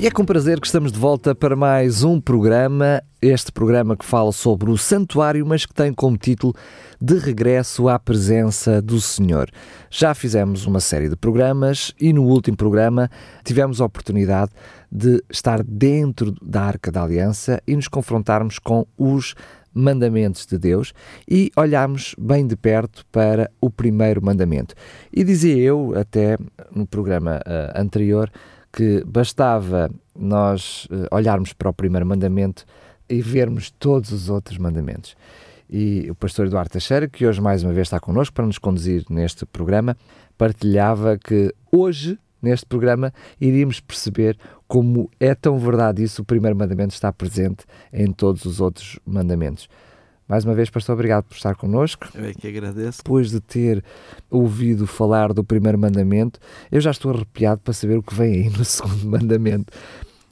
E é com prazer que estamos de volta para mais um programa, este programa que fala sobre o santuário, mas que tem como título De Regresso à Presença do Senhor. Já fizemos uma série de programas e no último programa tivemos a oportunidade de estar dentro da Arca da Aliança e nos confrontarmos com os mandamentos de Deus e olharmos bem de perto para o primeiro mandamento. E dizia eu, até no programa uh, anterior, que bastava nós uh, olharmos para o primeiro mandamento e vermos todos os outros mandamentos. E o pastor Eduardo Teixeira, que hoje mais uma vez está connosco para nos conduzir neste programa, partilhava que hoje, neste programa, iríamos perceber como é tão verdade isso, o primeiro mandamento está presente em todos os outros mandamentos. Mais uma vez, pastor, obrigado por estar connosco. Eu é que agradeço. Depois de ter ouvido falar do primeiro mandamento, eu já estou arrepiado para saber o que vem aí no segundo mandamento.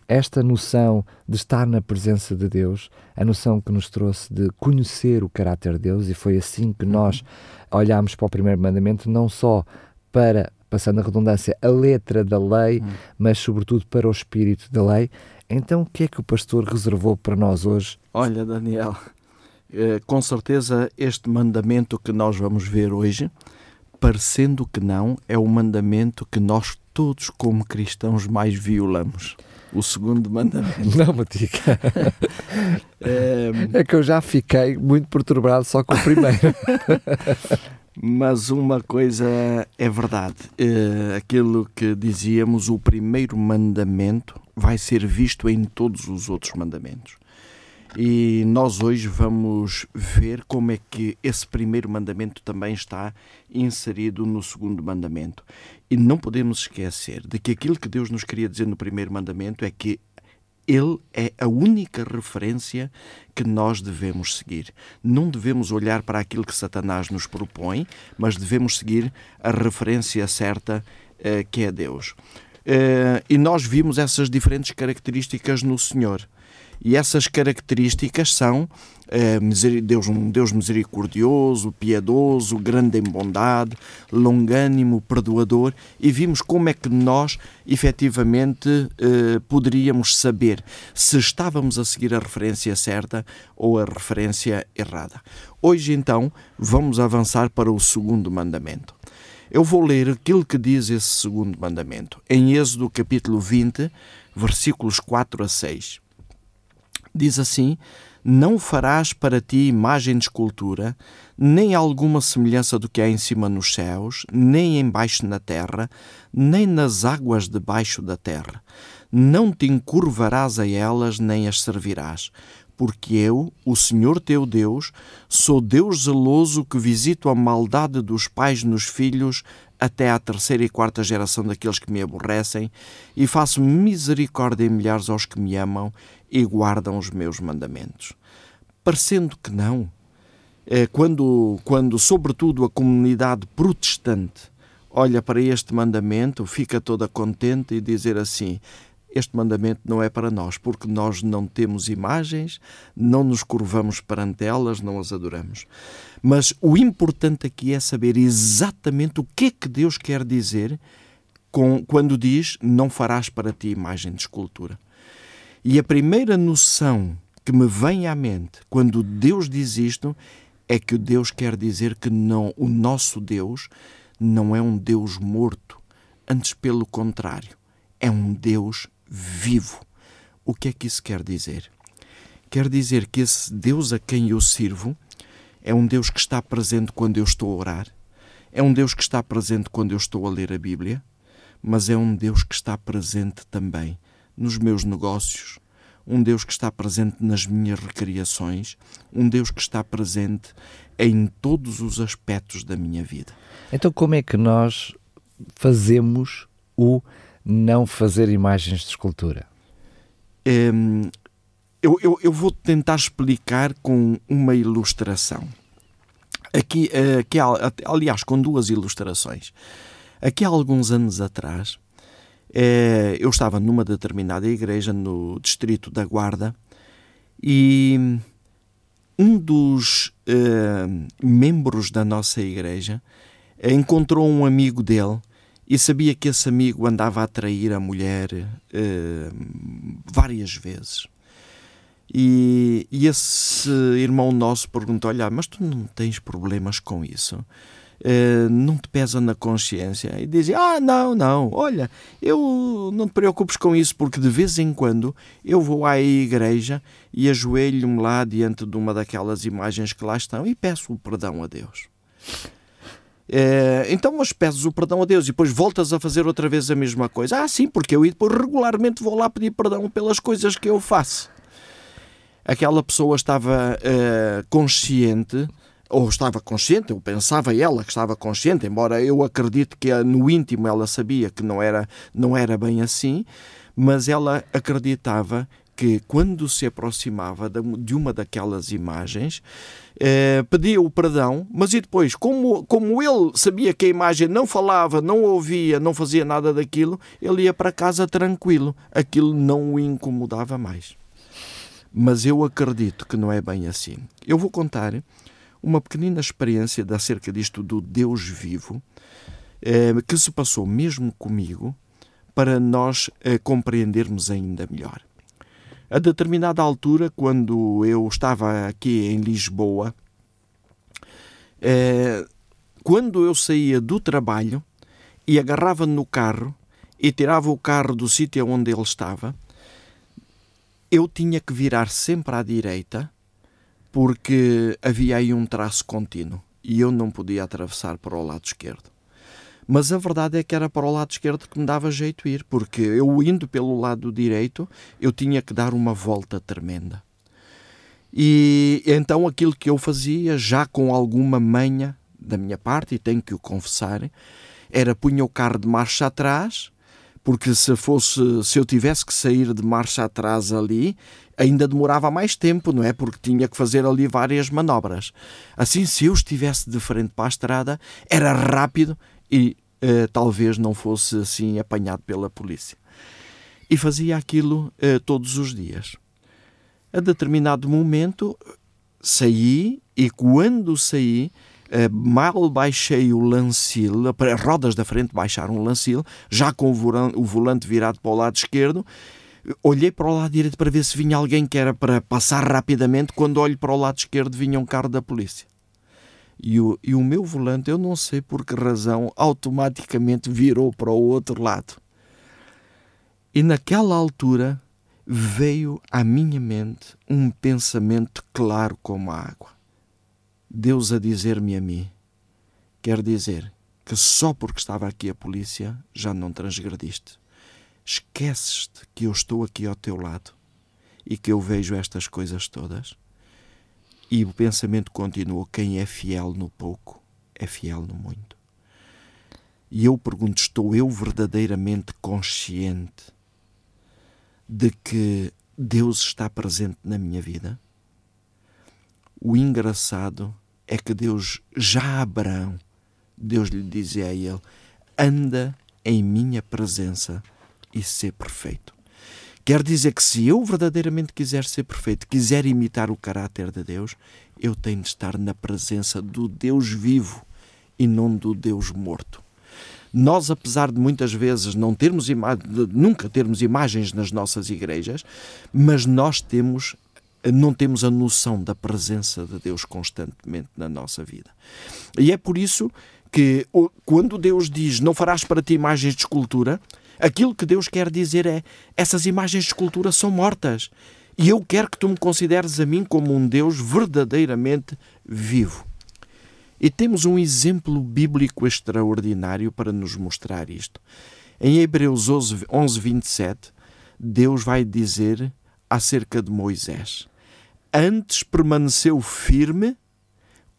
Esta noção de estar na presença de Deus, a noção que nos trouxe de conhecer o caráter de Deus, e foi assim que nós olhámos para o primeiro mandamento, não só para, passando a redundância, a letra da lei, uhum. mas sobretudo para o espírito da lei. Então, o que é que o pastor reservou para nós hoje? Olha, Daniel, com certeza este mandamento que nós vamos ver hoje, parecendo que não, é o mandamento que nós todos como cristãos mais violamos. O segundo mandamento. Não me diga. é... é que eu já fiquei muito perturbado só com o primeiro. Mas uma coisa é verdade. É, aquilo que dizíamos, o primeiro mandamento vai ser visto em todos os outros mandamentos. E nós hoje vamos ver como é que esse primeiro mandamento também está inserido no segundo mandamento. E não podemos esquecer de que aquilo que Deus nos queria dizer no primeiro mandamento é que ele é a única referência que nós devemos seguir. Não devemos olhar para aquilo que Satanás nos propõe, mas devemos seguir a referência certa eh, que é Deus. Eh, e nós vimos essas diferentes características no Senhor. E essas características são é, Deus, um Deus misericordioso, piedoso, grande em bondade, longânimo, perdoador, e vimos como é que nós efetivamente eh, poderíamos saber se estávamos a seguir a referência certa ou a referência errada. Hoje, então, vamos avançar para o segundo mandamento. Eu vou ler aquilo que diz esse segundo mandamento, em Êxodo capítulo 20, versículos 4 a 6. Diz assim: Não farás para ti imagem de escultura, nem alguma semelhança do que há em cima nos céus, nem embaixo na terra, nem nas águas debaixo da terra. Não te encurvarás a elas, nem as servirás. Porque eu, o Senhor teu Deus, sou Deus zeloso que visito a maldade dos pais nos filhos até à terceira e quarta geração daqueles que me aborrecem, e faço misericórdia em milhares aos que me amam e guardam os meus mandamentos. Parecendo que não, é quando, quando sobretudo a comunidade protestante olha para este mandamento, fica toda contente e dizer assim: este mandamento não é para nós, porque nós não temos imagens, não nos curvamos perante elas, não as adoramos. Mas o importante aqui é saber exatamente o que é que Deus quer dizer com, quando diz: Não farás para ti imagem de escultura. E a primeira noção que me vem à mente quando Deus diz isto é que Deus quer dizer que não, o nosso Deus não é um Deus morto, antes pelo contrário, é um Deus vivo. O que é que isso quer dizer? Quer dizer que esse Deus a quem eu sirvo é um Deus que está presente quando eu estou a orar, é um Deus que está presente quando eu estou a ler a Bíblia, mas é um Deus que está presente também nos meus negócios, um Deus que está presente nas minhas recriações, um Deus que está presente em todos os aspectos da minha vida. Então, como é que nós fazemos o não fazer imagens de escultura? Hum, eu, eu, eu, vou tentar explicar com uma ilustração. Aqui, aqui, aliás, com duas ilustrações. Aqui há alguns anos atrás, eu estava numa determinada igreja no distrito da Guarda e um dos é, membros da nossa igreja encontrou um amigo dele e sabia que esse amigo andava a trair a mulher várias vezes. E, e, esse irmão nosso perguntou: Olha, mas tu não tens problemas com isso? Uh, não te pesa na consciência? E dizia: Ah, não, não, olha, eu não te preocupes com isso, porque de vez em quando eu vou à igreja e ajoelho-me lá diante de uma daquelas imagens que lá estão e peço o perdão a Deus. Uh, então, mas peças o perdão a Deus e depois voltas a fazer outra vez a mesma coisa. Ah, sim, porque eu depois regularmente vou lá pedir perdão pelas coisas que eu faço aquela pessoa estava uh, consciente, ou estava consciente, eu pensava ela que estava consciente, embora eu acredite que no íntimo ela sabia que não era, não era bem assim, mas ela acreditava que quando se aproximava de uma daquelas imagens, eh, pedia o perdão, mas e depois, como, como ele sabia que a imagem não falava, não ouvia, não fazia nada daquilo, ele ia para casa tranquilo, aquilo não o incomodava mais mas eu acredito que não é bem assim. Eu vou contar uma pequenina experiência acerca disto do Deus vivo, eh, que se passou mesmo comigo, para nós eh, compreendermos ainda melhor. A determinada altura, quando eu estava aqui em Lisboa, eh, quando eu saía do trabalho e agarrava no carro e tirava o carro do sítio onde ele estava, eu tinha que virar sempre à direita porque havia aí um traço contínuo e eu não podia atravessar para o lado esquerdo. Mas a verdade é que era para o lado esquerdo que me dava jeito ir, porque eu indo pelo lado direito, eu tinha que dar uma volta tremenda. E então aquilo que eu fazia, já com alguma manha da minha parte, e tenho que o confessar, era punha o carro de marcha atrás porque se fosse se eu tivesse que sair de marcha atrás ali ainda demorava mais tempo não é? Porque tinha que fazer ali várias manobras. Assim se eu estivesse de frente para a estrada era rápido e eh, talvez não fosse assim apanhado pela polícia. E fazia aquilo eh, todos os dias. A determinado momento saí e quando saí mal baixei o lancil, as rodas da frente baixaram o lancil, já com o volante virado para o lado esquerdo. Olhei para o lado direito para ver se vinha alguém que era para passar rapidamente. Quando olho para o lado esquerdo, vinha um carro da polícia. E o, e o meu volante, eu não sei por que razão, automaticamente virou para o outro lado. E naquela altura veio à minha mente um pensamento claro como a água Deus a dizer-me a mim, quer dizer que só porque estava aqui a polícia já não transgrediste. Esqueces-te que eu estou aqui ao teu lado e que eu vejo estas coisas todas? E o pensamento continuou: quem é fiel no pouco é fiel no muito. E eu pergunto: estou eu verdadeiramente consciente de que Deus está presente na minha vida? O engraçado é que Deus, já Abraão, Deus lhe dizia a ele: anda em minha presença e ser perfeito. Quer dizer que se eu verdadeiramente quiser ser perfeito, quiser imitar o caráter de Deus, eu tenho de estar na presença do Deus vivo e não do Deus morto. Nós, apesar de muitas vezes não termos nunca termos imagens nas nossas igrejas, mas nós temos não temos a noção da presença de Deus constantemente na nossa vida. E é por isso que quando Deus diz não farás para ti imagens de escultura, aquilo que Deus quer dizer é essas imagens de escultura são mortas. E eu quero que tu me consideres a mim como um Deus verdadeiramente vivo. E temos um exemplo bíblico extraordinário para nos mostrar isto. Em Hebreus 11, 11 27, Deus vai dizer acerca de Moisés: antes permaneceu firme,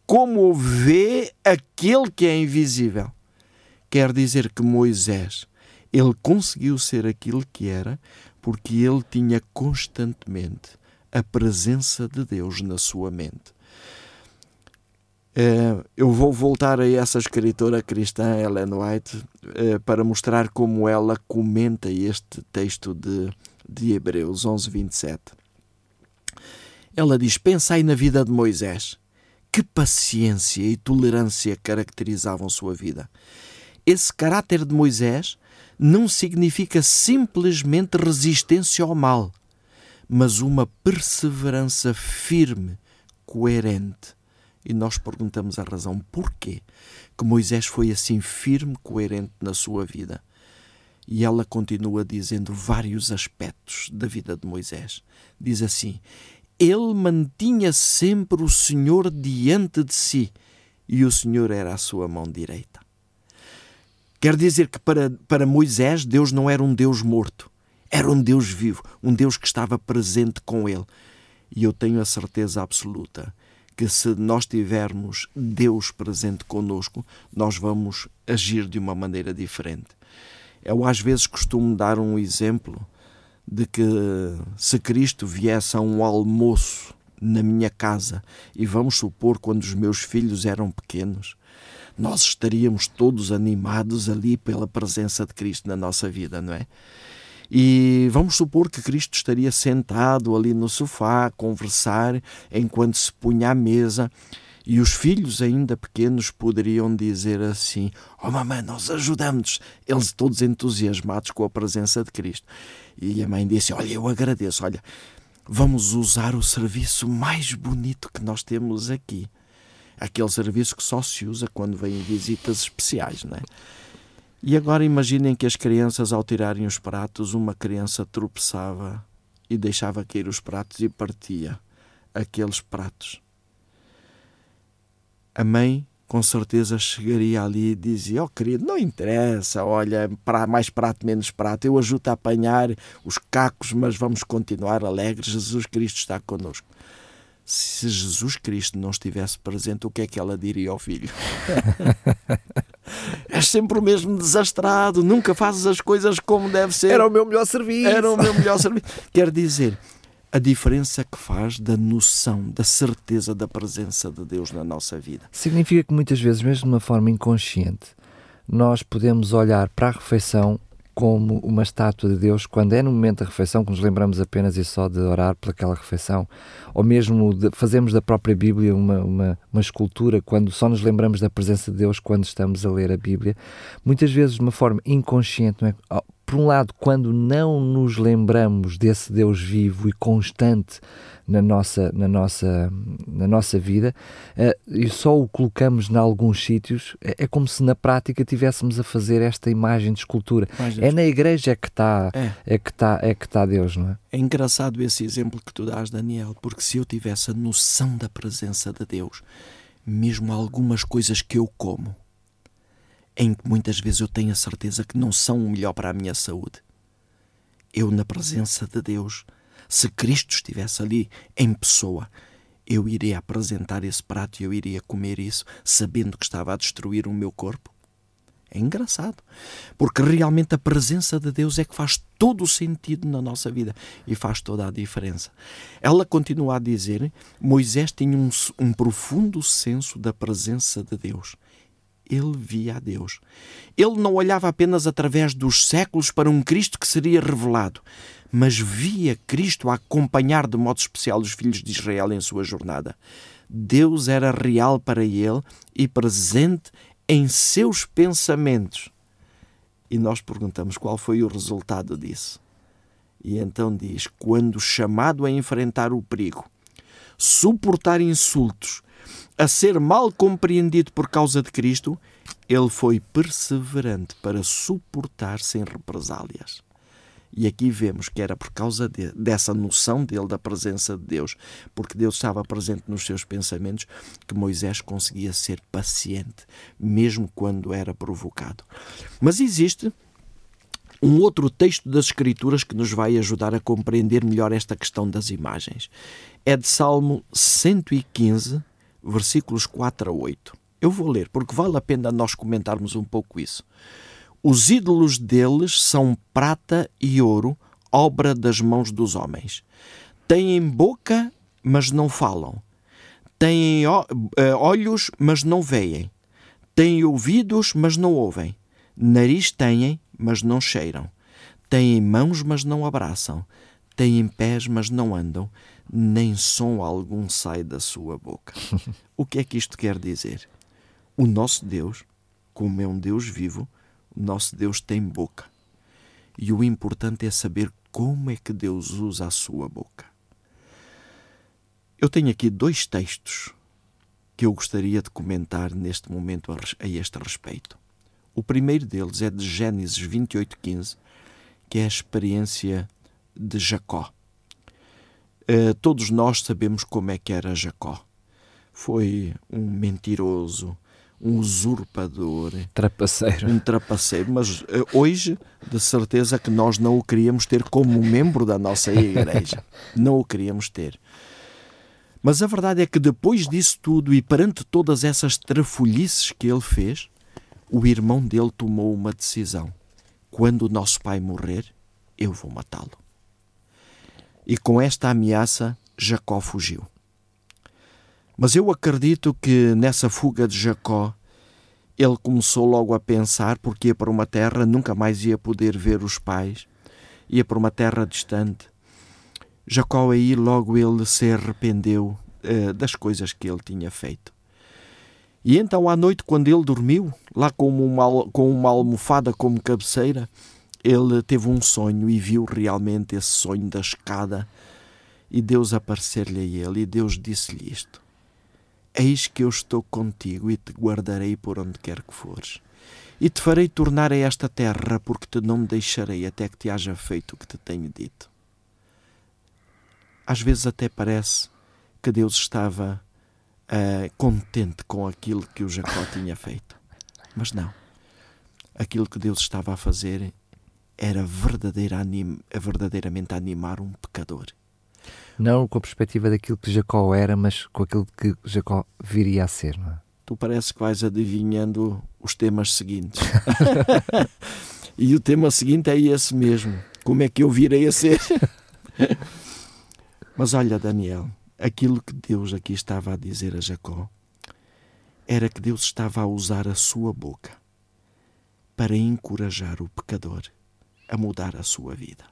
como vê aquele que é invisível. Quer dizer que Moisés, ele conseguiu ser aquilo que era, porque ele tinha constantemente a presença de Deus na sua mente. Eh, eu vou voltar a essa escritora cristã, Ellen White, eh, para mostrar como ela comenta este texto de, de Hebreus 11, 27. Ela diz: Pensai na vida de Moisés. Que paciência e tolerância caracterizavam sua vida. Esse caráter de Moisés não significa simplesmente resistência ao mal, mas uma perseverança firme, coerente e nós perguntamos a razão porquê que Moisés foi assim firme, coerente na sua vida. E ela continua dizendo vários aspectos da vida de Moisés. Diz assim: Ele mantinha sempre o Senhor diante de si e o Senhor era a sua mão direita. Quer dizer que para, para Moisés Deus não era um Deus morto, era um Deus vivo, um Deus que estava presente com ele. E eu tenho a certeza absoluta que se nós tivermos Deus presente conosco, nós vamos agir de uma maneira diferente. Eu às vezes costumo dar um exemplo de que se Cristo viesse a um almoço na minha casa e vamos supor quando os meus filhos eram pequenos, nós estaríamos todos animados ali pela presença de Cristo na nossa vida, não é? E vamos supor que Cristo estaria sentado ali no sofá a conversar enquanto se punha à mesa. E os filhos ainda pequenos poderiam dizer assim: Oh mamãe, nós ajudamos. Eles todos entusiasmados com a presença de Cristo. E a mãe disse: Olha, eu agradeço, olha, vamos usar o serviço mais bonito que nós temos aqui. Aquele serviço que só se usa quando vêm visitas especiais, não é? E agora imaginem que as crianças, ao tirarem os pratos, uma criança tropeçava e deixava cair os pratos e partia aqueles pratos. A mãe, com certeza, chegaria ali e dizia: Oh, querido, não interessa, olha, mais prato, menos prato, eu ajudo a apanhar os cacos, mas vamos continuar alegres. Jesus Cristo está connosco se Jesus Cristo não estivesse presente, o que é que ela diria ao filho? És sempre o mesmo desastrado, nunca fazes as coisas como deve ser. Era o meu melhor serviço. Era o meu melhor serviço. Quer dizer, a diferença que faz da noção, da certeza da presença de Deus na nossa vida. Significa que muitas vezes, mesmo de uma forma inconsciente, nós podemos olhar para a refeição como uma estátua de Deus quando é no momento da refeição que nos lembramos apenas e só de orar pelaquela refeição, ou mesmo fazemos da própria Bíblia uma, uma, uma escultura quando só nos lembramos da presença de Deus quando estamos a ler a Bíblia, muitas vezes de uma forma inconsciente, não é? por um lado, quando não nos lembramos desse Deus vivo e constante na nossa, na nossa, na nossa vida uh, e só o colocamos em alguns sítios, é, é, como se na prática tivéssemos a fazer esta imagem de escultura. É na igreja que está é. é que está é que está Deus, não é? É engraçado esse exemplo que tu dás, Daniel, porque se eu tivesse a noção da presença de Deus, mesmo algumas coisas que eu como, em que muitas vezes eu tenho a certeza que não são o melhor para a minha saúde. Eu, na presença de Deus, se Cristo estivesse ali em pessoa, eu iria apresentar esse prato e eu iria comer isso, sabendo que estava a destruir o meu corpo. É engraçado, porque realmente a presença de Deus é que faz todo o sentido na nossa vida e faz toda a diferença. Ela continua a dizer: Moisés tinha um, um profundo senso da presença de Deus ele via a Deus. Ele não olhava apenas através dos séculos para um Cristo que seria revelado, mas via Cristo a acompanhar de modo especial os filhos de Israel em sua jornada. Deus era real para ele e presente em seus pensamentos. E nós perguntamos qual foi o resultado disso. E então diz: quando chamado a enfrentar o perigo, suportar insultos, a ser mal compreendido por causa de Cristo, ele foi perseverante para suportar sem represálias. E aqui vemos que era por causa de, dessa noção dele da presença de Deus, porque Deus estava presente nos seus pensamentos, que Moisés conseguia ser paciente, mesmo quando era provocado. Mas existe um outro texto das Escrituras que nos vai ajudar a compreender melhor esta questão das imagens. É de Salmo 115, versículos 4 a 8. Eu vou ler, porque vale a pena nós comentarmos um pouco isso. Os ídolos deles são prata e ouro, obra das mãos dos homens. Têm boca, mas não falam. Têm eh, olhos, mas não veem. Têm ouvidos, mas não ouvem. Nariz têm, mas não cheiram. Têm mãos, mas não abraçam. Têm pés, mas não andam. Nem som algum sai da sua boca. o que é que isto quer dizer? O nosso Deus, como é um Deus vivo, nosso Deus tem boca. E o importante é saber como é que Deus usa a sua boca. Eu tenho aqui dois textos que eu gostaria de comentar neste momento a este respeito. O primeiro deles é de Gênesis 28:15, que é a experiência de Jacó. Uh, todos nós sabemos como é que era Jacó. Foi um mentiroso, um usurpador, trapaceiro. um trapaceiro. Mas uh, hoje, de certeza que nós não o queríamos ter como membro da nossa igreja. não o queríamos ter. Mas a verdade é que depois disso tudo e perante todas essas trafolhices que ele fez, o irmão dele tomou uma decisão. Quando o nosso pai morrer, eu vou matá-lo. E com esta ameaça, Jacó fugiu. Mas eu acredito que nessa fuga de Jacó, ele começou logo a pensar, porque ia para uma terra, nunca mais ia poder ver os pais, ia para uma terra distante, Jacó aí logo ele se arrependeu uh, das coisas que ele tinha feito. E então à noite, quando ele dormiu, lá com uma, com uma almofada como cabeceira, ele teve um sonho e viu realmente esse sonho da escada. E Deus aparecer-lhe a ele, e Deus disse-lhe isto: Eis que eu estou contigo e te guardarei por onde quer que fores. E te farei tornar a esta terra, porque te não me deixarei até que te haja feito o que te tenho dito. Às vezes até parece que Deus estava uh, contente com aquilo que o Jacó tinha feito. Mas não. Aquilo que Deus estava a fazer era verdadeiramente animar um pecador. Não com a perspectiva daquilo que Jacó era, mas com aquilo que Jacó viria a ser, não é? Tu parece que vais adivinhando os temas seguintes. e o tema seguinte é esse mesmo. Como é que eu virei a ser? Mas olha, Daniel, aquilo que Deus aqui estava a dizer a Jacó era que Deus estava a usar a sua boca para encorajar o pecador a mudar a sua vida.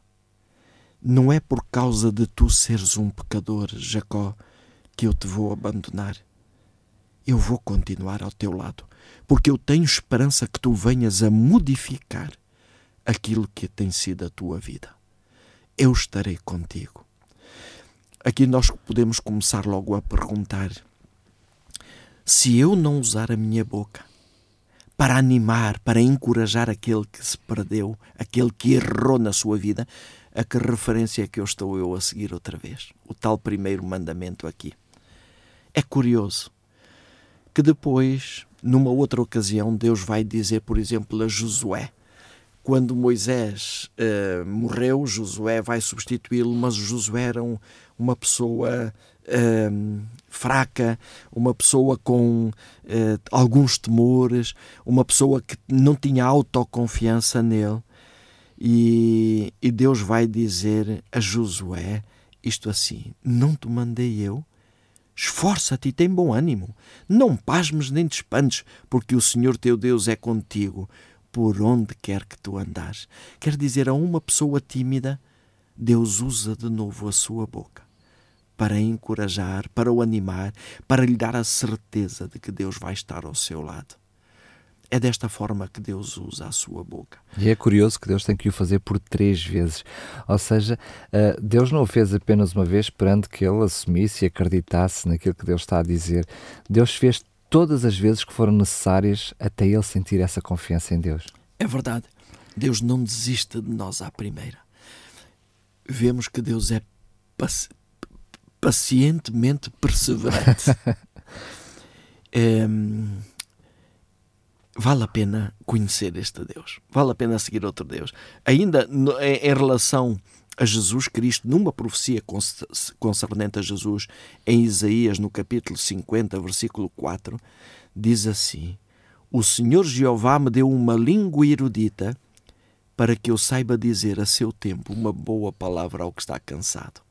Não é por causa de tu seres um pecador, Jacó, que eu te vou abandonar. Eu vou continuar ao teu lado, porque eu tenho esperança que tu venhas a modificar aquilo que tem sido a tua vida. Eu estarei contigo. Aqui nós podemos começar logo a perguntar: se eu não usar a minha boca para animar, para encorajar aquele que se perdeu, aquele que errou na sua vida, a que referência é que eu estou eu a seguir outra vez? O tal primeiro mandamento aqui. É curioso que depois, numa outra ocasião, Deus vai dizer, por exemplo, a Josué: quando Moisés uh, morreu, Josué vai substituí-lo, mas Josué era um, uma pessoa uh, fraca, uma pessoa com uh, alguns temores, uma pessoa que não tinha autoconfiança nele. E, e Deus vai dizer a Josué isto assim: Não te mandei eu? Esforça-te e tem bom ânimo. Não pasmes nem te espantes, porque o Senhor teu Deus é contigo por onde quer que tu andares. Quer dizer, a uma pessoa tímida, Deus usa de novo a sua boca para encorajar, para o animar, para lhe dar a certeza de que Deus vai estar ao seu lado. É desta forma que Deus usa a sua boca. E é curioso que Deus tem que o fazer por três vezes. Ou seja, eh, Deus não o fez apenas uma vez esperando que ele assumisse e acreditasse naquilo que Deus está a dizer. Deus fez todas as vezes que foram necessárias até ele sentir essa confiança em Deus. É verdade. Deus não desiste de nós à primeira. Vemos que Deus é pacientemente perseverante. é, vale a pena conhecer este Deus. Vale a pena seguir outro Deus. Ainda em relação a Jesus Cristo, numa profecia concernente a Jesus, em Isaías, no capítulo 50, versículo 4, diz assim: O Senhor Jeová me deu uma língua erudita para que eu saiba dizer a seu tempo uma boa palavra ao que está cansado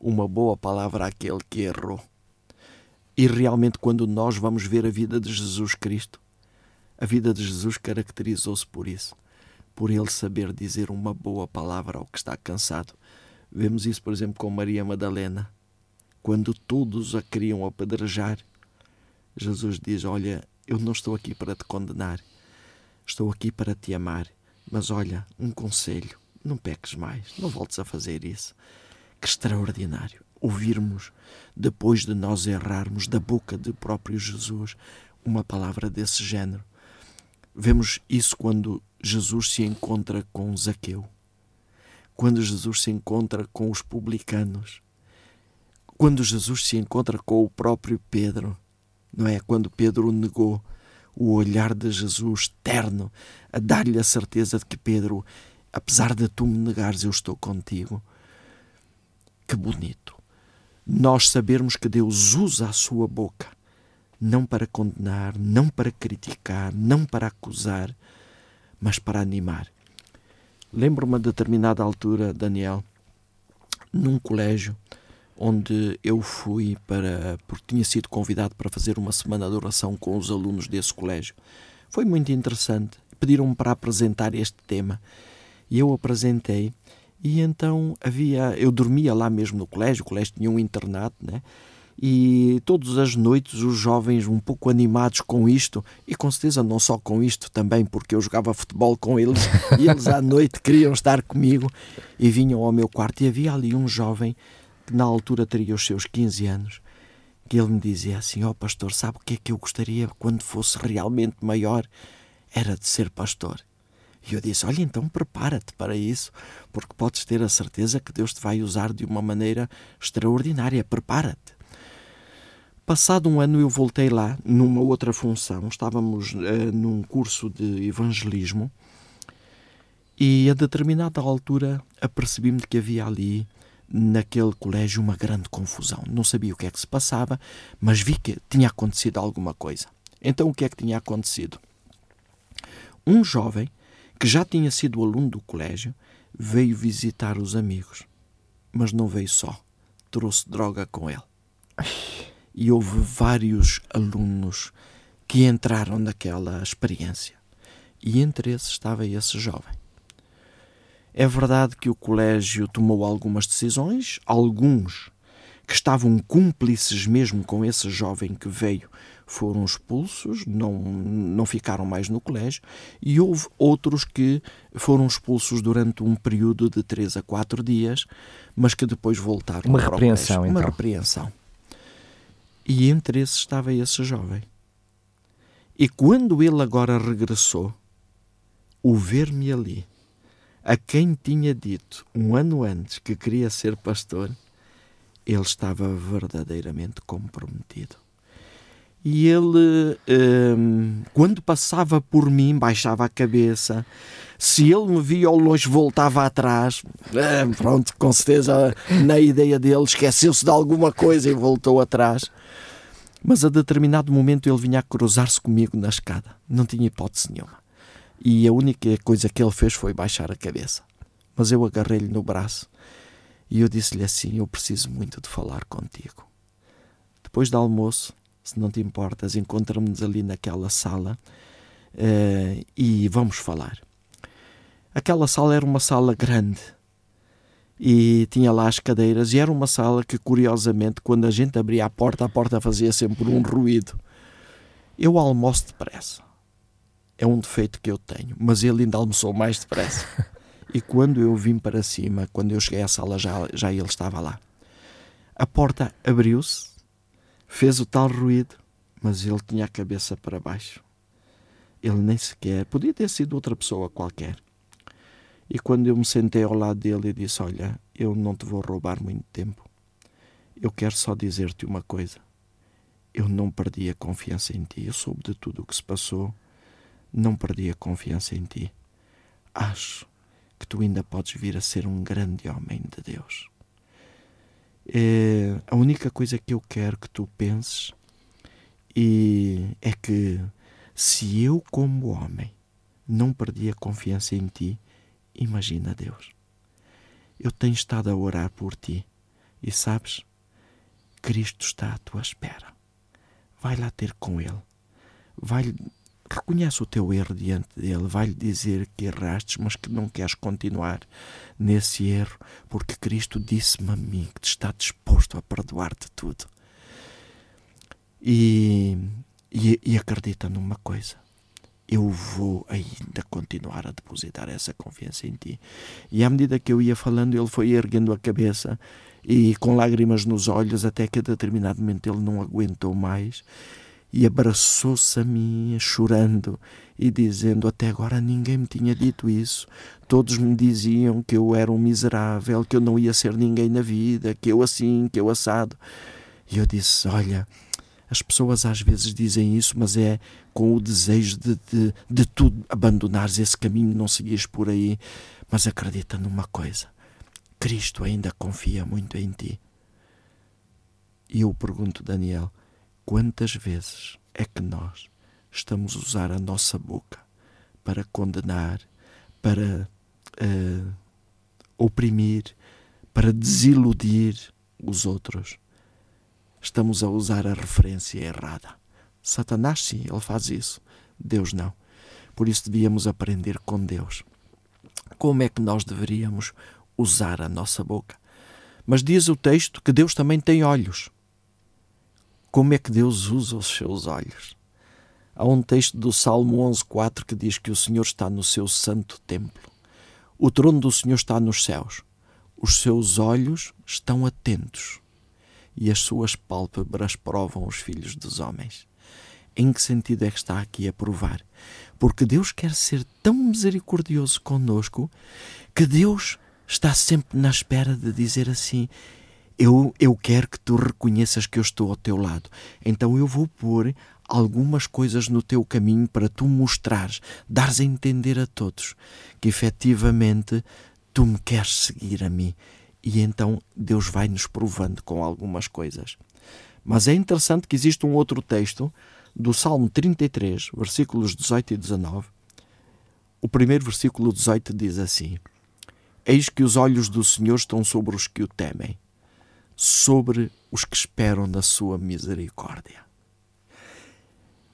uma boa palavra àquele que errou. E realmente, quando nós vamos ver a vida de Jesus Cristo, a vida de Jesus caracterizou-se por isso, por ele saber dizer uma boa palavra ao que está cansado. Vemos isso, por exemplo, com Maria Madalena. Quando todos a queriam apedrejar, Jesus diz: Olha, eu não estou aqui para te condenar, estou aqui para te amar. Mas olha, um conselho: não peques mais, não voltes a fazer isso. Que extraordinário ouvirmos, depois de nós errarmos, da boca do próprio Jesus, uma palavra desse género. Vemos isso quando Jesus se encontra com Zaqueu, quando Jesus se encontra com os publicanos, quando Jesus se encontra com o próprio Pedro, não é? Quando Pedro negou o olhar de Jesus terno a dar-lhe a certeza de que Pedro, apesar de tu me negares, eu estou contigo. Que bonito nós sabermos que Deus usa a sua boca não para condenar, não para criticar, não para acusar, mas para animar. Lembro-me a determinada altura, Daniel, num colégio onde eu fui para porque tinha sido convidado para fazer uma semana de oração com os alunos desse colégio. Foi muito interessante. Pediram-me para apresentar este tema e eu apresentei e então havia, eu dormia lá mesmo no colégio, o colégio tinha um internato, né? E todas as noites os jovens um pouco animados com isto, e com certeza não só com isto também, porque eu jogava futebol com eles e eles à noite queriam estar comigo e vinham ao meu quarto. E havia ali um jovem que na altura teria os seus 15 anos, que ele me dizia assim: Ó oh, pastor, sabe o que é que eu gostaria quando fosse realmente maior? Era de ser pastor. E eu disse: Olha, então prepara-te para isso, porque podes ter a certeza que Deus te vai usar de uma maneira extraordinária. Prepara-te. Passado um ano, eu voltei lá numa outra função. Estávamos uh, num curso de evangelismo e, a determinada altura, apercebi-me que havia ali, naquele colégio, uma grande confusão. Não sabia o que é que se passava, mas vi que tinha acontecido alguma coisa. Então, o que é que tinha acontecido? Um jovem que já tinha sido aluno do colégio, veio visitar os amigos. Mas não veio só, trouxe droga com ele. E houve vários alunos que entraram naquela experiência. E entre esses estava esse jovem. É verdade que o colégio tomou algumas decisões, alguns que estavam cúmplices mesmo com esse jovem que veio foram expulsos, não, não ficaram mais no colégio, e houve outros que foram expulsos durante um período de 3 a 4 dias, mas que depois voltaram Uma repreensão, então. Uma repreensão. E entre esses estava esse jovem. E quando ele agora regressou, o ver-me ali, a quem tinha dito um ano antes que queria ser pastor, ele estava verdadeiramente comprometido. E ele, um, quando passava por mim, baixava a cabeça. Se ele me via ao longe, voltava atrás. Um, pronto, com certeza, na ideia dele, esqueceu-se de alguma coisa e voltou atrás. Mas a determinado momento ele vinha a cruzar-se comigo na escada. Não tinha hipótese nenhuma. E a única coisa que ele fez foi baixar a cabeça. Mas eu agarrei-lhe no braço e eu disse-lhe assim: Eu preciso muito de falar contigo. Depois do almoço, se não te importas, encontramos-nos ali naquela sala uh, e vamos falar. Aquela sala era uma sala grande e tinha lá as cadeiras e era uma sala que, curiosamente, quando a gente abria a porta, a porta fazia sempre um ruído. Eu almoço depressa. É um defeito que eu tenho, mas ele ainda almoçou mais depressa. E quando eu vim para cima, quando eu cheguei à sala, já, já ele estava lá. A porta abriu-se, fez o tal ruído, mas ele tinha a cabeça para baixo. Ele nem sequer. Podia ter sido outra pessoa qualquer. E quando eu me sentei ao lado dele e disse: Olha, eu não te vou roubar muito tempo. Eu quero só dizer-te uma coisa. Eu não perdi a confiança em ti. Eu soube de tudo o que se passou. Não perdi a confiança em ti. Acho que tu ainda podes vir a ser um grande homem de Deus. É, a única coisa que eu quero que tu penses e é que se eu, como homem, não perdi a confiança em ti, imagina Deus. Eu tenho estado a orar por ti e sabes, Cristo está à tua espera. vai lá ter com ele. Vai reconhece o teu erro diante dele, vai-lhe dizer que erraste, mas que não queres continuar nesse erro, porque Cristo disse-me a mim que está disposto a perdoar-te tudo. E, e, e acredita numa coisa. Eu vou ainda continuar a depositar essa confiança em ti. E à medida que eu ia falando, ele foi erguendo a cabeça e com lágrimas nos olhos, até que a determinado momento ele não aguentou mais e abraçou-se a mim, chorando e dizendo: Até agora ninguém me tinha dito isso. Todos me diziam que eu era um miserável, que eu não ia ser ninguém na vida, que eu assim, que eu assado. E eu disse: Olha, as pessoas às vezes dizem isso, mas é com o desejo de, de, de tu abandonares esse caminho, não seguires por aí. Mas acredita numa coisa: Cristo ainda confia muito em ti. E eu pergunto, Daniel Quantas vezes é que nós estamos a usar a nossa boca para condenar, para uh, oprimir, para desiludir os outros? Estamos a usar a referência errada. Satanás, sim, ele faz isso. Deus não. Por isso devíamos aprender com Deus. Como é que nós deveríamos usar a nossa boca? Mas diz o texto que Deus também tem olhos. Como é que Deus usa os seus olhos? Há um texto do Salmo 11.4 que diz que o Senhor está no seu santo templo. O trono do Senhor está nos céus. Os seus olhos estão atentos e as suas pálpebras provam os filhos dos homens. Em que sentido é que está aqui a provar? Porque Deus quer ser tão misericordioso conosco que Deus está sempre na espera de dizer assim: eu, eu quero que tu reconheças que eu estou ao teu lado. Então eu vou pôr algumas coisas no teu caminho para tu mostrares, dares a entender a todos que efetivamente tu me queres seguir a mim. E então Deus vai nos provando com algumas coisas. Mas é interessante que existe um outro texto do Salmo 33, versículos 18 e 19. O primeiro versículo 18 diz assim: Eis que os olhos do Senhor estão sobre os que o temem sobre os que esperam na sua misericórdia.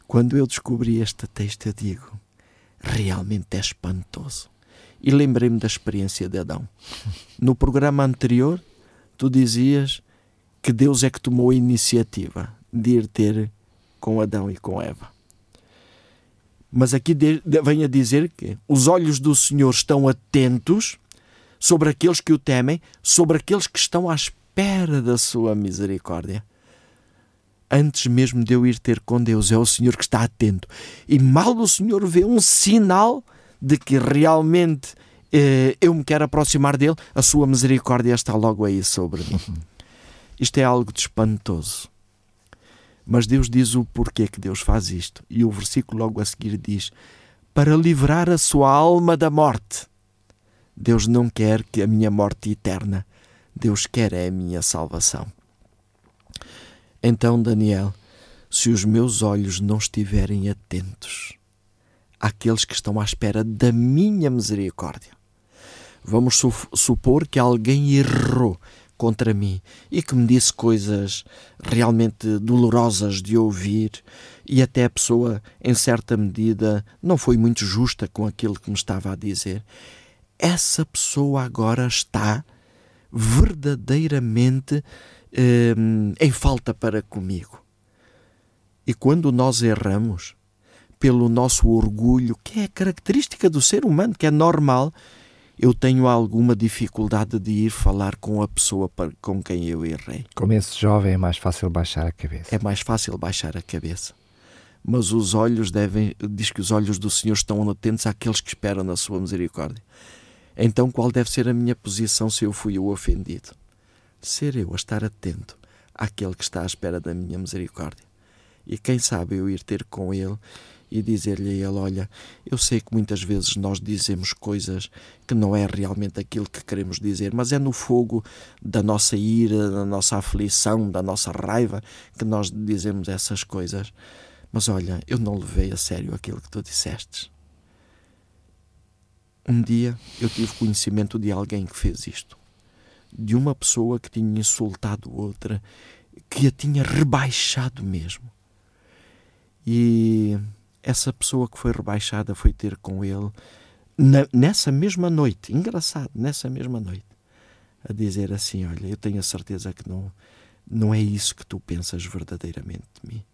Quando eu descobri este texto, eu digo: realmente é espantoso. E lembrei-me da experiência de Adão. No programa anterior, tu dizias que Deus é que tomou a iniciativa de ir ter com Adão e com Eva. Mas aqui vem a dizer que os olhos do Senhor estão atentos sobre aqueles que o temem, sobre aqueles que estão à espera espera da sua misericórdia. Antes mesmo de eu ir ter com Deus, é o Senhor que está atento. E mal o Senhor vê um sinal de que realmente eh, eu me quero aproximar dele, a sua misericórdia está logo aí sobre mim. Isto é algo de espantoso. Mas Deus diz o porquê que Deus faz isto. E o versículo logo a seguir diz: para livrar a sua alma da morte. Deus não quer que a minha morte eterna Deus quer é a minha salvação. Então, Daniel, se os meus olhos não estiverem atentos àqueles que estão à espera da minha misericórdia, vamos supor que alguém errou contra mim e que me disse coisas realmente dolorosas de ouvir e até a pessoa, em certa medida, não foi muito justa com aquilo que me estava a dizer. Essa pessoa agora está verdadeiramente eh, em falta para comigo. E quando nós erramos, pelo nosso orgulho, que é característica do ser humano, que é normal, eu tenho alguma dificuldade de ir falar com a pessoa com quem eu errei. Como esse jovem é mais fácil baixar a cabeça. É mais fácil baixar a cabeça. Mas os olhos devem, diz que os olhos do Senhor estão atentos àqueles que esperam na sua misericórdia. Então, qual deve ser a minha posição se eu fui o ofendido? Ser eu a estar atento àquele que está à espera da minha misericórdia. E quem sabe eu ir ter com ele e dizer-lhe a ele: Olha, eu sei que muitas vezes nós dizemos coisas que não é realmente aquilo que queremos dizer, mas é no fogo da nossa ira, da nossa aflição, da nossa raiva que nós dizemos essas coisas. Mas olha, eu não levei a sério aquilo que tu dissestes. Um dia eu tive conhecimento de alguém que fez isto. De uma pessoa que tinha insultado outra, que a tinha rebaixado mesmo. E essa pessoa que foi rebaixada foi ter com ele na, nessa mesma noite, engraçado, nessa mesma noite, a dizer assim: Olha, eu tenho a certeza que não, não é isso que tu pensas verdadeiramente de mim.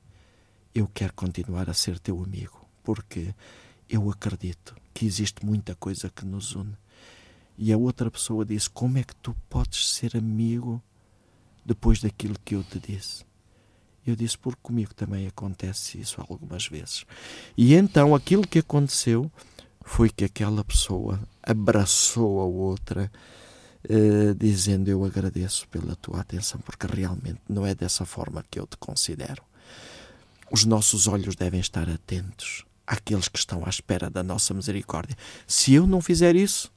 Eu quero continuar a ser teu amigo, porque eu acredito que existe muita coisa que nos une. E a outra pessoa disse: Como é que tu podes ser amigo depois daquilo que eu te disse? Eu disse: Porque comigo também acontece isso algumas vezes. E então aquilo que aconteceu foi que aquela pessoa abraçou a outra, eh, dizendo: Eu agradeço pela tua atenção, porque realmente não é dessa forma que eu te considero. Os nossos olhos devem estar atentos àqueles que estão à espera da nossa misericórdia. Se eu não fizer isso,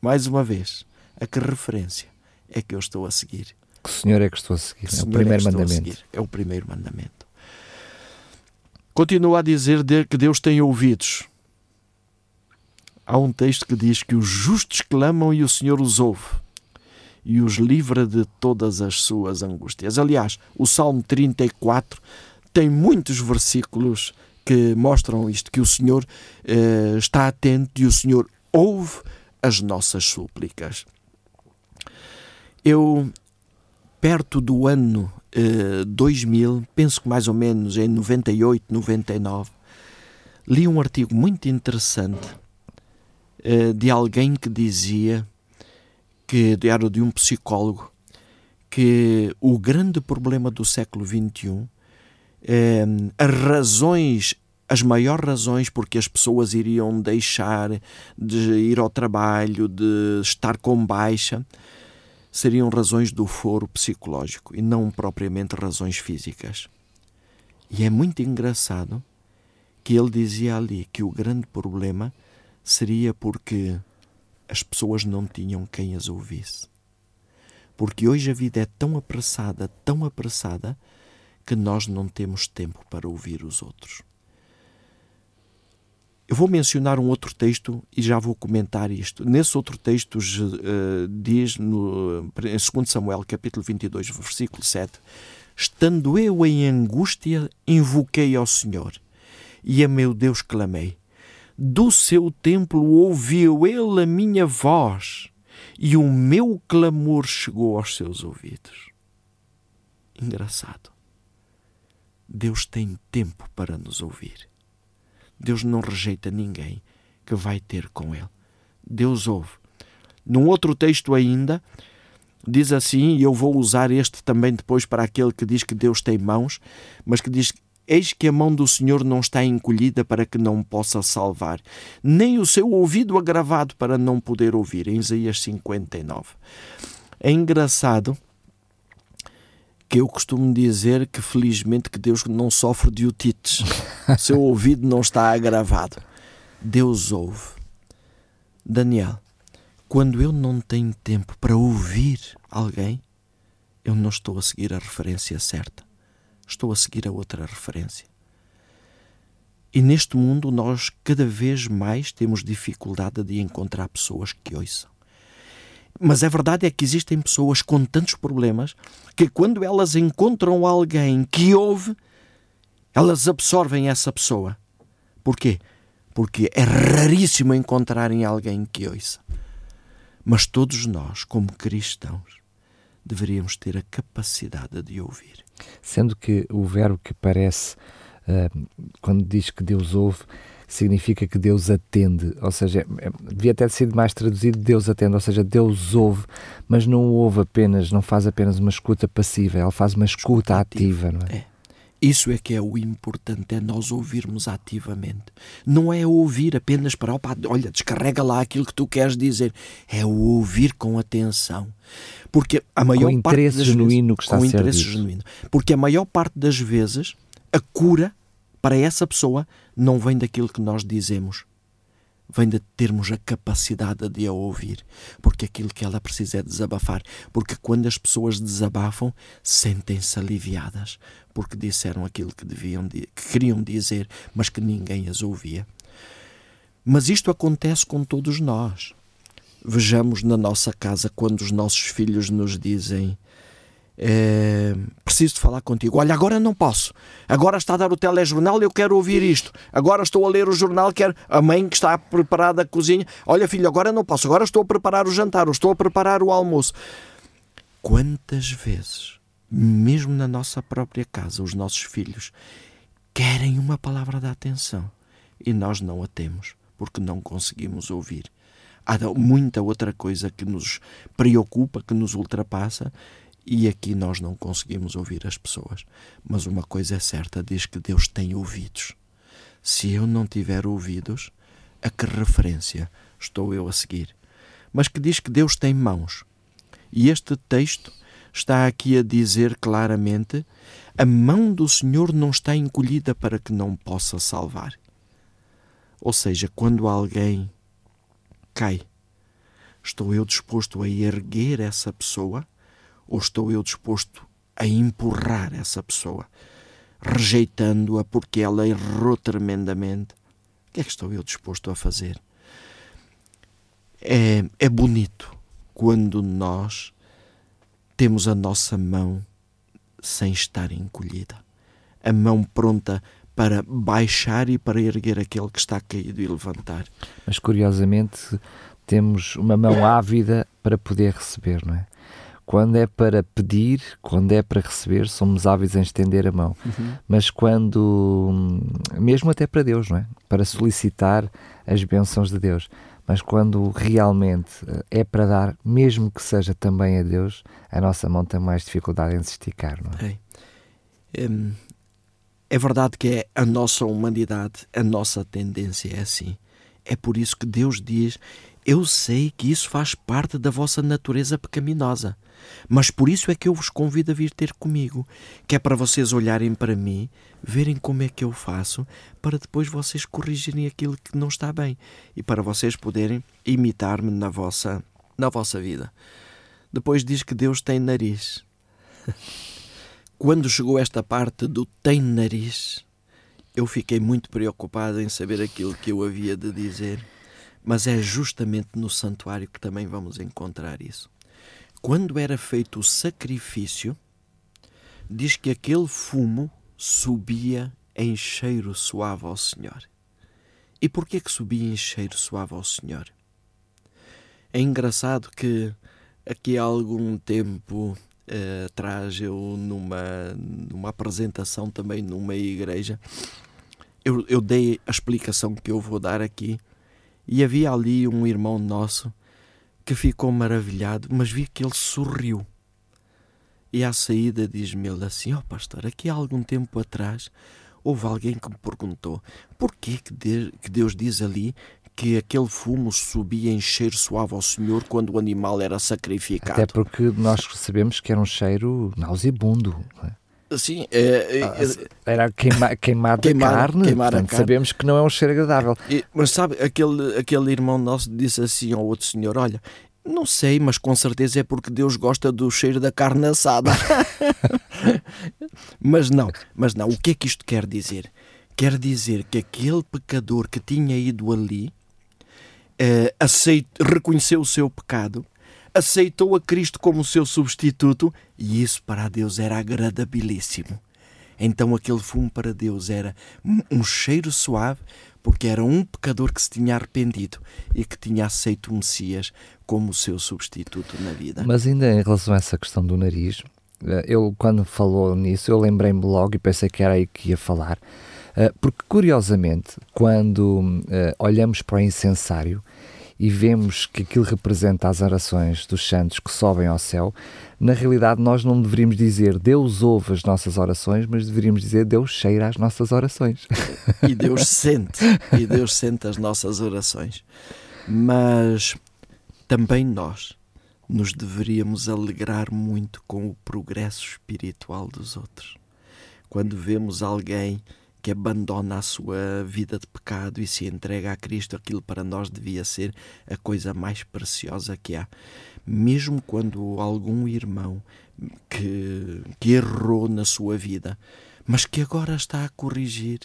mais uma vez, a que referência é que eu estou a seguir? Que Senhor é que estou a seguir? É o primeiro é mandamento. É o primeiro mandamento. Continua a dizer que Deus tem ouvidos há um texto que diz que os justos clamam e o Senhor os ouve e os livra de todas as suas angústias. Aliás, o Salmo 34 tem muitos versículos que mostram isto, que o Senhor eh, está atento e o Senhor ouve as nossas súplicas. Eu, perto do ano eh, 2000, penso que mais ou menos em 98, 99, li um artigo muito interessante eh, de alguém que dizia que era de um psicólogo que o grande problema do século XXI é as razões as maiores razões porque as pessoas iriam deixar de ir ao trabalho, de estar com baixa, seriam razões do foro psicológico e não propriamente razões físicas. E é muito engraçado que ele dizia ali que o grande problema seria porque as pessoas não tinham quem as ouvisse. Porque hoje a vida é tão apressada, tão apressada, que nós não temos tempo para ouvir os outros. Eu vou mencionar um outro texto e já vou comentar isto. Nesse outro texto uh, diz no, em 2 Samuel, capítulo 22, versículo 7, Estando eu em angústia, invoquei ao Senhor, e a meu Deus clamei do seu templo ouviu ele a minha voz e o meu clamor chegou aos seus ouvidos. Engraçado. Deus tem tempo para nos ouvir. Deus não rejeita ninguém que vai ter com Ele. Deus ouve. Num outro texto ainda, diz assim, e eu vou usar este também depois para aquele que diz que Deus tem mãos, mas que diz Eis que a mão do Senhor não está encolhida para que não possa salvar, nem o seu ouvido agravado para não poder ouvir. Em Isaías 59. É engraçado que eu costumo dizer que felizmente que Deus não sofre de otites. seu ouvido não está agravado. Deus ouve. Daniel, quando eu não tenho tempo para ouvir alguém, eu não estou a seguir a referência certa estou a seguir a outra referência. E neste mundo nós cada vez mais temos dificuldade de encontrar pessoas que ouçam. Mas a verdade é que existem pessoas com tantos problemas que quando elas encontram alguém que ouve, elas absorvem essa pessoa. Porquê? Porque é raríssimo encontrarem alguém que ouça. Mas todos nós, como cristãos, deveríamos ter a capacidade de ouvir. Sendo que o verbo que parece, uh, quando diz que Deus ouve, significa que Deus atende, ou seja, é, devia ter sido mais traduzido Deus atende, ou seja, Deus ouve, mas não ouve apenas, não faz apenas uma escuta passiva, ele faz uma escuta, ativa, não é? é? Isso é que é o importante, é nós ouvirmos ativamente. Não é ouvir apenas para, opa, olha, descarrega lá aquilo que tu queres dizer. É ouvir com atenção. Porque a maior com interesse parte genuíno vezes, que está com a ser interesse genuíno. Porque a maior parte das vezes a cura para essa pessoa não vem daquilo que nós dizemos, vem de termos a capacidade de a ouvir, porque aquilo que ela precisa é desabafar, porque quando as pessoas desabafam, sentem-se aliviadas, porque disseram aquilo que deviam que queriam dizer, mas que ninguém as ouvia. Mas isto acontece com todos nós. Vejamos na nossa casa quando os nossos filhos nos dizem: é, preciso de falar contigo. Olha, agora não posso. Agora está a dar o telejornal eu quero ouvir isto. Agora estou a ler o jornal, quero a mãe que está a preparar a cozinha. Olha, filho, agora não posso. Agora estou a preparar o jantar, ou estou a preparar o almoço. Quantas vezes, mesmo na nossa própria casa, os nossos filhos querem uma palavra de atenção e nós não a temos porque não conseguimos ouvir. Há muita outra coisa que nos preocupa, que nos ultrapassa e aqui nós não conseguimos ouvir as pessoas. Mas uma coisa é certa: diz que Deus tem ouvidos. Se eu não tiver ouvidos, a que referência estou eu a seguir? Mas que diz que Deus tem mãos. E este texto está aqui a dizer claramente: a mão do Senhor não está encolhida para que não possa salvar. Ou seja, quando alguém cai, estou eu disposto a erguer essa pessoa ou estou eu disposto a empurrar essa pessoa, rejeitando-a porque ela errou tremendamente? O que é que estou eu disposto a fazer? É, é bonito quando nós temos a nossa mão sem estar encolhida, a mão pronta para baixar e para erguer aquele que está caído e levantar. Mas curiosamente temos uma mão ávida para poder receber, não é? Quando é para pedir, quando é para receber, somos ávidos em estender a mão. Uhum. Mas quando, mesmo até para Deus, não é? Para solicitar as bênçãos de Deus. Mas quando realmente eh, é para dar, mesmo que seja também a Deus, a nossa mão tem mais dificuldade em se esticar, não é? É, é, é verdade que é a nossa humanidade, a nossa tendência é assim. É por isso que Deus diz: Eu sei que isso faz parte da vossa natureza pecaminosa. Mas por isso é que eu vos convido a vir ter comigo, que é para vocês olharem para mim, verem como é que eu faço, para depois vocês corrigirem aquilo que não está bem e para vocês poderem imitar-me na vossa, na vossa vida. Depois diz que Deus tem nariz. Quando chegou esta parte do tem nariz, eu fiquei muito preocupado em saber aquilo que eu havia de dizer, mas é justamente no santuário que também vamos encontrar isso quando era feito o sacrifício, diz que aquele fumo subia em cheiro suave ao Senhor. E porquê que subia em cheiro suave ao Senhor? É engraçado que aqui há algum tempo uh, atrás, eu numa, numa apresentação também numa igreja, eu, eu dei a explicação que eu vou dar aqui e havia ali um irmão nosso que ficou maravilhado, mas vi que ele sorriu. E à saída diz-me ele assim: Ó oh, pastor, aqui há algum tempo atrás houve alguém que me perguntou porquê que Deus diz ali que aquele fumo subia em cheiro suave ao Senhor quando o animal era sacrificado. Até porque nós sabemos que era um cheiro nauseabundo. É? Sim, é, é, ah, era queima, queimado queimar, carne, queimar portanto, carne. sabemos que não é um cheiro agradável. E, mas sabe, aquele, aquele irmão nosso disse assim ao outro senhor: Olha, não sei, mas com certeza é porque Deus gosta do cheiro da carne assada. mas não, mas não. O que é que isto quer dizer? Quer dizer que aquele pecador que tinha ido ali aceit, reconheceu o seu pecado, aceitou a Cristo como seu substituto e isso para Deus era agradabilíssimo. Então aquele fumo para Deus era um cheiro suave, porque era um pecador que se tinha arrependido e que tinha aceito o Messias como seu substituto na vida. Mas ainda em relação a essa questão do nariz, eu quando falou nisso, eu lembrei-me logo e pensei que era aí que ia falar, eh, porque curiosamente, quando eh, olhamos para o incensário, e vemos que aquilo representa as orações dos santos que sobem ao céu, na realidade nós não deveríamos dizer Deus ouve as nossas orações, mas deveríamos dizer Deus cheira as nossas orações. E Deus sente, e Deus sente as nossas orações. Mas também nós nos deveríamos alegrar muito com o progresso espiritual dos outros. Quando vemos alguém que abandona a sua vida de pecado e se entrega a Cristo, aquilo para nós devia ser a coisa mais preciosa que há. Mesmo quando algum irmão que, que errou na sua vida, mas que agora está a corrigir,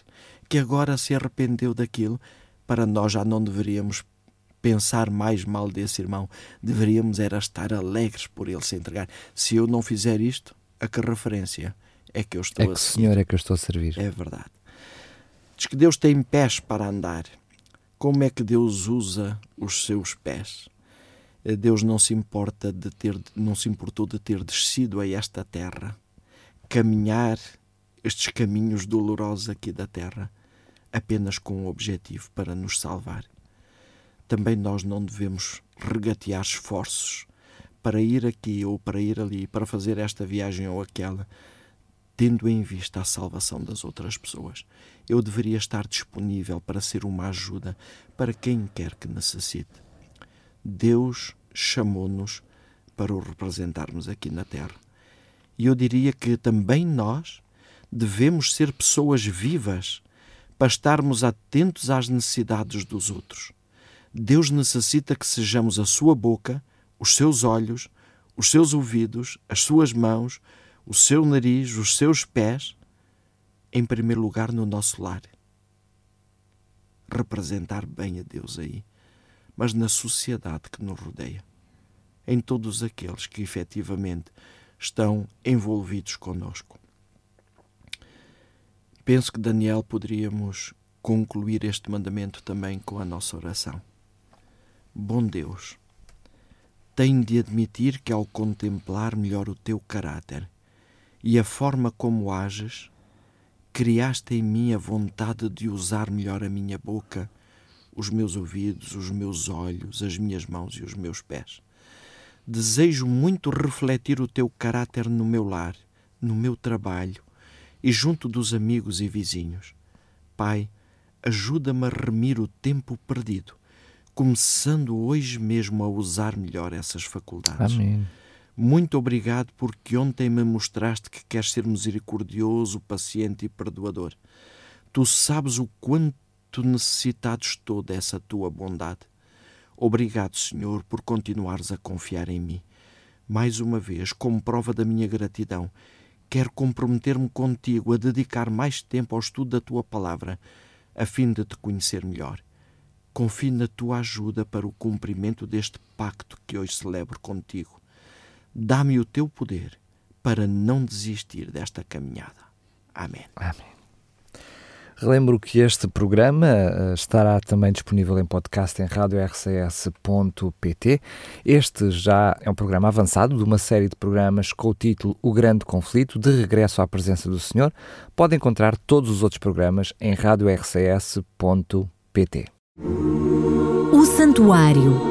que agora se arrependeu daquilo, para nós já não deveríamos pensar mais mal desse irmão. Deveríamos era estar alegres por ele se entregar. Se eu não fizer isto, a que referência é que eu estou é que a seguir? Senhor é que eu estou a servir. É verdade. Diz que Deus tem pés para andar. Como é que Deus usa os seus pés? Eh, Deus não se importa de ter, não se importou de ter descido a esta terra, caminhar estes caminhos dolorosos aqui da terra, apenas com o objetivo para nos salvar. Também nós não devemos regatear esforços para ir aqui ou para ir ali, para fazer esta viagem ou aquela, tendo em vista a salvação das outras pessoas. Eu deveria estar disponível para ser uma ajuda para quem quer que necessite. Deus chamou-nos para o representarmos aqui na Terra. E eu diria que também nós devemos ser pessoas vivas para estarmos atentos às necessidades dos outros. Deus necessita que sejamos a sua boca, os seus olhos, os seus ouvidos, as suas mãos, o seu nariz, os seus pés, em primeiro lugar no nosso lar. Representar bem a Deus aí, mas na sociedade que nos rodeia, em todos aqueles que efetivamente estão envolvidos conosco. Penso que Daniel poderíamos concluir este mandamento também com a nossa oração. Bom Deus, tenho de admitir que ao contemplar melhor o teu caráter e a forma como ages, criaste em mim a vontade de usar melhor a minha boca, os meus ouvidos, os meus olhos, as minhas mãos e os meus pés. Desejo muito refletir o teu caráter no meu lar, no meu trabalho e junto dos amigos e vizinhos. Pai, ajuda-me a remir o tempo perdido, começando hoje mesmo a usar melhor essas faculdades. Amém. Muito obrigado porque ontem me mostraste que queres ser misericordioso, paciente e perdoador. Tu sabes o quanto necessitado estou dessa tua bondade. Obrigado, Senhor, por continuares a confiar em mim. Mais uma vez, como prova da minha gratidão, quero comprometer-me contigo a dedicar mais tempo ao estudo da tua palavra, a fim de te conhecer melhor. Confio na tua ajuda para o cumprimento deste pacto que hoje celebro contigo. Dá-me o teu poder para não desistir desta caminhada. Amém. Amém. Relembro que este programa eh, estará também disponível em podcast em radiorcs.pt. Este já é um programa avançado de uma série de programas com o título O Grande Conflito, de regresso à presença do Senhor. Pode encontrar todos os outros programas em radiorcs.pt. O Santuário.